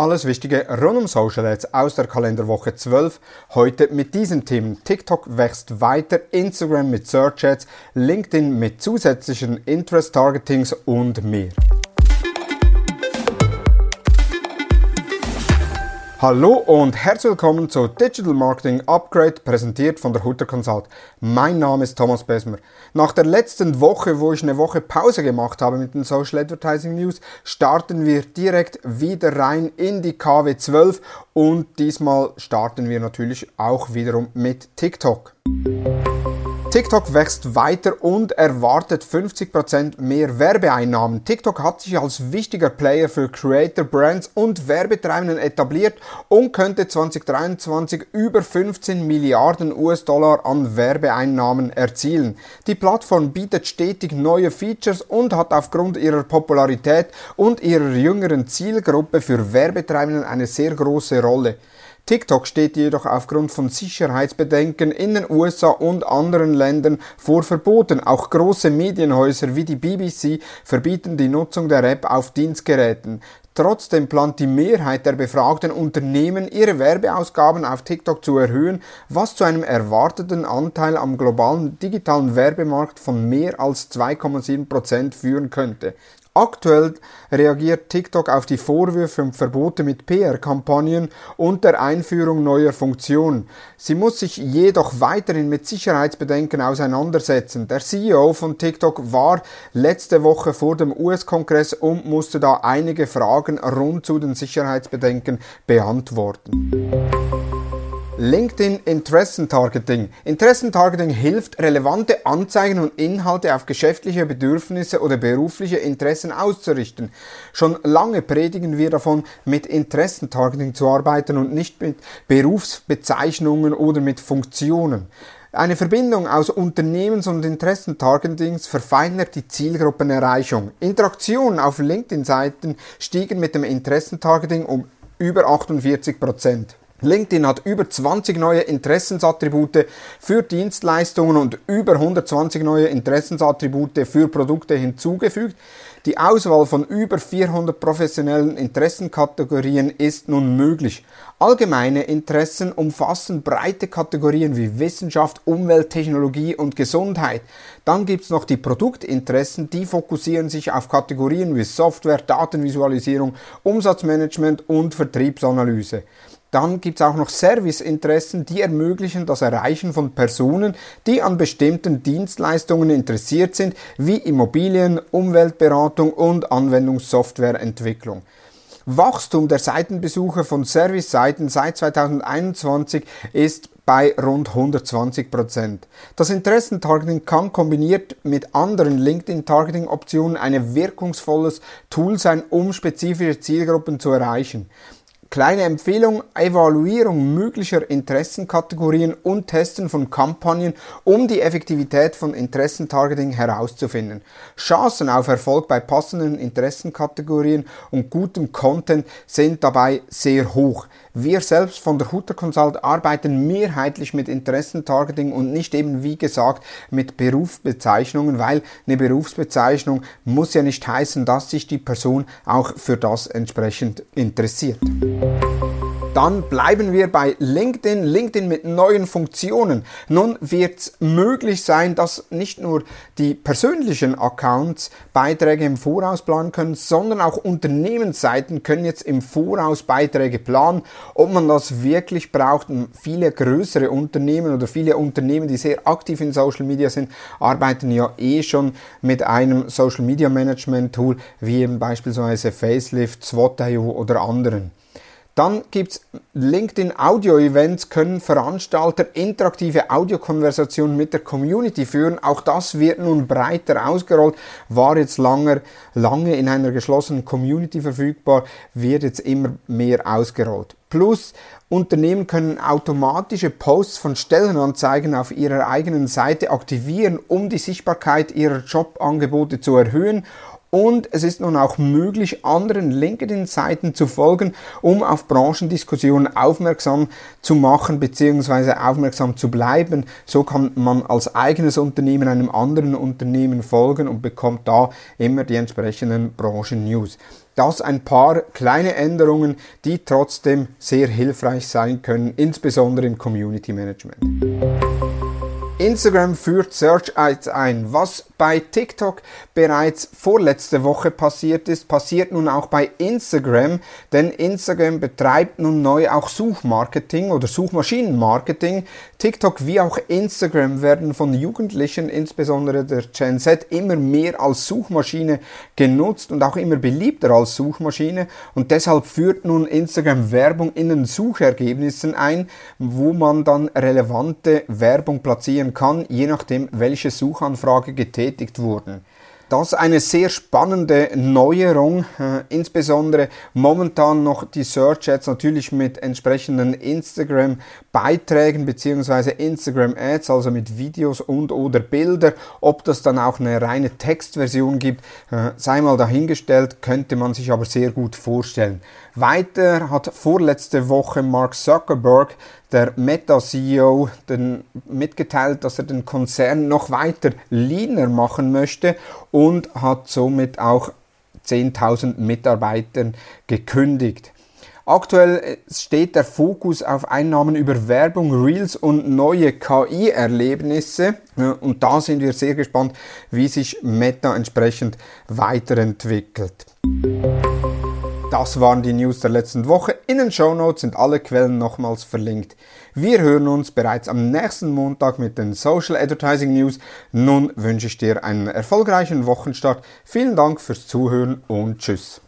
Alles Wichtige rund um Social Ads aus der Kalenderwoche 12. Heute mit diesen Themen. TikTok wächst weiter, Instagram mit Search Ads, LinkedIn mit zusätzlichen Interest Targetings und mehr. Hallo und herzlich willkommen zu Digital Marketing Upgrade, präsentiert von der Hutter Consult. Mein Name ist Thomas Besmer. Nach der letzten Woche, wo ich eine Woche Pause gemacht habe mit den Social Advertising News, starten wir direkt wieder rein in die KW12 und diesmal starten wir natürlich auch wiederum mit TikTok. TikTok wächst weiter und erwartet 50% mehr Werbeeinnahmen. TikTok hat sich als wichtiger Player für Creator Brands und Werbetreibenden etabliert und könnte 2023 über 15 Milliarden US-Dollar an Werbeeinnahmen erzielen. Die Plattform bietet stetig neue Features und hat aufgrund ihrer Popularität und ihrer jüngeren Zielgruppe für Werbetreibenden eine sehr große Rolle. TikTok steht jedoch aufgrund von Sicherheitsbedenken in den USA und anderen Ländern vor Verboten. Auch große Medienhäuser wie die BBC verbieten die Nutzung der App auf Dienstgeräten. Trotzdem plant die Mehrheit der befragten Unternehmen, ihre Werbeausgaben auf TikTok zu erhöhen, was zu einem erwarteten Anteil am globalen digitalen Werbemarkt von mehr als 2,7 Prozent führen könnte. Aktuell reagiert TikTok auf die Vorwürfe und Verbote mit PR-Kampagnen und der Einführung neuer Funktionen. Sie muss sich jedoch weiterhin mit Sicherheitsbedenken auseinandersetzen. Der CEO von TikTok war letzte Woche vor dem US-Kongress und musste da einige Fragen rund zu den Sicherheitsbedenken beantworten. LinkedIn Interessentargeting. Interessentargeting hilft, relevante Anzeigen und Inhalte auf geschäftliche Bedürfnisse oder berufliche Interessen auszurichten. Schon lange predigen wir davon, mit Interessentargeting zu arbeiten und nicht mit Berufsbezeichnungen oder mit Funktionen. Eine Verbindung aus Unternehmens- und Interessentargetings verfeinert die Zielgruppenerreichung. Interaktionen auf LinkedIn-Seiten stiegen mit dem Interessentargeting um über 48 Prozent. LinkedIn hat über 20 neue Interessensattribute für Dienstleistungen und über 120 neue Interessensattribute für Produkte hinzugefügt. Die Auswahl von über 400 professionellen Interessenkategorien ist nun möglich. Allgemeine Interessen umfassen breite Kategorien wie Wissenschaft, Umwelt, Technologie und Gesundheit. Dann gibt's noch die Produktinteressen, die fokussieren sich auf Kategorien wie Software, Datenvisualisierung, Umsatzmanagement und Vertriebsanalyse. Dann gibt es auch noch Serviceinteressen, die ermöglichen das Erreichen von Personen, die an bestimmten Dienstleistungen interessiert sind, wie Immobilien, Umweltberatung und Anwendungssoftwareentwicklung. Wachstum der Seitenbesucher von Service-Seiten seit 2021 ist bei rund 120 Prozent. Das Interessentargeting kann kombiniert mit anderen LinkedIn-Targeting-Optionen ein wirkungsvolles Tool sein, um spezifische Zielgruppen zu erreichen. Kleine Empfehlung, Evaluierung möglicher Interessenkategorien und Testen von Kampagnen, um die Effektivität von Interessentargeting herauszufinden. Chancen auf Erfolg bei passenden Interessenkategorien und gutem Content sind dabei sehr hoch. Wir selbst von der Hutter Consult arbeiten mehrheitlich mit Interessentargeting und nicht eben wie gesagt mit Berufsbezeichnungen, weil eine Berufsbezeichnung muss ja nicht heißen, dass sich die Person auch für das entsprechend interessiert. Dann bleiben wir bei LinkedIn. LinkedIn mit neuen Funktionen. Nun wird es möglich sein, dass nicht nur die persönlichen Accounts Beiträge im Voraus planen können, sondern auch Unternehmensseiten können jetzt im Voraus Beiträge planen. Ob man das wirklich braucht, viele größere Unternehmen oder viele Unternehmen, die sehr aktiv in Social Media sind, arbeiten ja eh schon mit einem Social Media Management Tool wie eben beispielsweise Facelift, SWOT.io oder anderen. Dann gibt's LinkedIn Audio Events, können Veranstalter interaktive Audiokonversationen mit der Community führen. Auch das wird nun breiter ausgerollt, war jetzt lange, lange in einer geschlossenen Community verfügbar, wird jetzt immer mehr ausgerollt. Plus Unternehmen können automatische Posts von Stellenanzeigen auf ihrer eigenen Seite aktivieren, um die Sichtbarkeit ihrer Jobangebote zu erhöhen und es ist nun auch möglich, anderen LinkedIn-Seiten zu folgen, um auf Branchendiskussionen aufmerksam zu machen bzw. aufmerksam zu bleiben. So kann man als eigenes Unternehmen einem anderen Unternehmen folgen und bekommt da immer die entsprechenden Branchen-News. Das ein paar kleine Änderungen, die trotzdem sehr hilfreich sein können, insbesondere im Community Management. Instagram führt Search Ads ein. Was bei TikTok bereits vorletzte Woche passiert ist, passiert nun auch bei Instagram, denn Instagram betreibt nun neu auch Suchmarketing oder Suchmaschinenmarketing. TikTok wie auch Instagram werden von Jugendlichen, insbesondere der Gen Z, immer mehr als Suchmaschine genutzt und auch immer beliebter als Suchmaschine und deshalb führt nun Instagram Werbung in den Suchergebnissen ein, wo man dann relevante Werbung platzieren kann, je nachdem welche Suchanfrage getätigt wurden. Das ist eine sehr spannende Neuerung, äh, insbesondere momentan noch die Search Ads natürlich mit entsprechenden Instagram Beiträgen beziehungsweise Instagram Ads, also mit Videos und oder Bilder. Ob das dann auch eine reine Textversion gibt, äh, sei mal dahingestellt, könnte man sich aber sehr gut vorstellen. Weiter hat vorletzte Woche Mark Zuckerberg der Meta-CEO mitgeteilt, dass er den Konzern noch weiter leaner machen möchte und hat somit auch 10.000 Mitarbeitern gekündigt. Aktuell steht der Fokus auf Einnahmen über Werbung, Reels und neue KI-Erlebnisse. Und da sind wir sehr gespannt, wie sich Meta entsprechend weiterentwickelt. Das waren die News der letzten Woche. In den Show Notes sind alle Quellen nochmals verlinkt. Wir hören uns bereits am nächsten Montag mit den Social Advertising News. Nun wünsche ich dir einen erfolgreichen Wochenstart. Vielen Dank fürs Zuhören und Tschüss.